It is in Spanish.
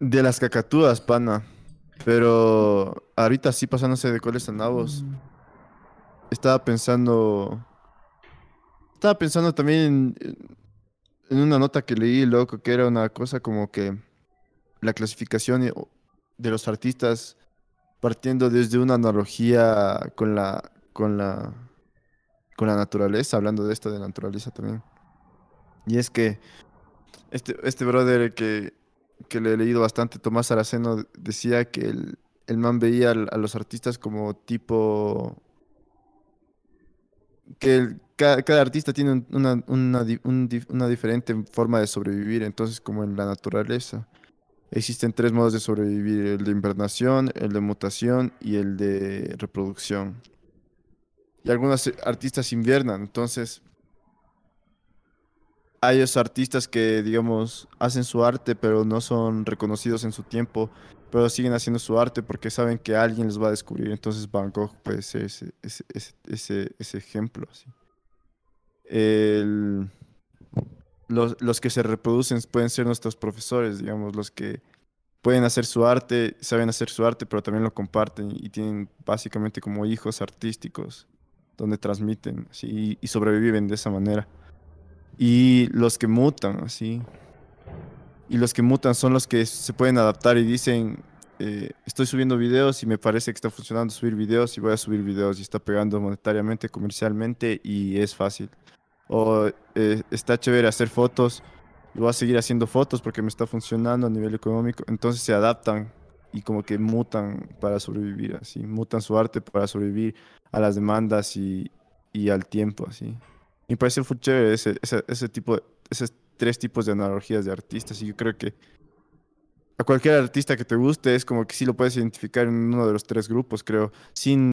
De las cacatúas, pana. Pero ahorita sí pasándose de coles a nabos. Estaba pensando. Estaba pensando también en, una nota que leí, loco, que era una cosa como que la clasificación de los artistas partiendo desde una analogía con la, con la, con la naturaleza, hablando de esto de la naturaleza también. Y es que este, este brother que, que le he leído bastante, Tomás Araceno, decía que el, el man veía a los artistas como tipo que cada, cada artista tiene un- una, una, una diferente forma de sobrevivir, entonces como en la naturaleza. Existen tres modos de sobrevivir, el de invernación, el de mutación y el de reproducción. Y algunos artistas inviernan, entonces hay esos artistas que, digamos, hacen su arte, pero no son reconocidos en su tiempo, pero siguen haciendo su arte porque saben que alguien les va a descubrir. Entonces Van Gogh puede ser ese, ese, ese, ese, ejemplo. los, que se reproducen pueden ser nuestros profesores, digamos, los que pueden hacer su arte, saben hacer su arte, pero también lo comparten y tienen básicamente como hijos artísticos donde transmiten y sobreviven de esa manera. Y los que mutan, así. Y los que mutan son los que se pueden adaptar y dicen, eh, estoy subiendo videos y me parece que está funcionando subir videos y voy a subir videos y está pegando monetariamente, comercialmente y es fácil. O eh, está chévere hacer fotos y voy a seguir haciendo fotos porque me está funcionando a nivel económico. Entonces se adaptan y como que mutan para sobrevivir, así. Mutan su arte para sobrevivir a las demandas y, y al tiempo, así. Me parece full chévere ese, ese, ese tipo, de- esos tres tipos de analogías de artistas. Y yo creo que a cualquier artista que te guste es como que sí lo puedes identificar en uno de los tres grupos, creo, sin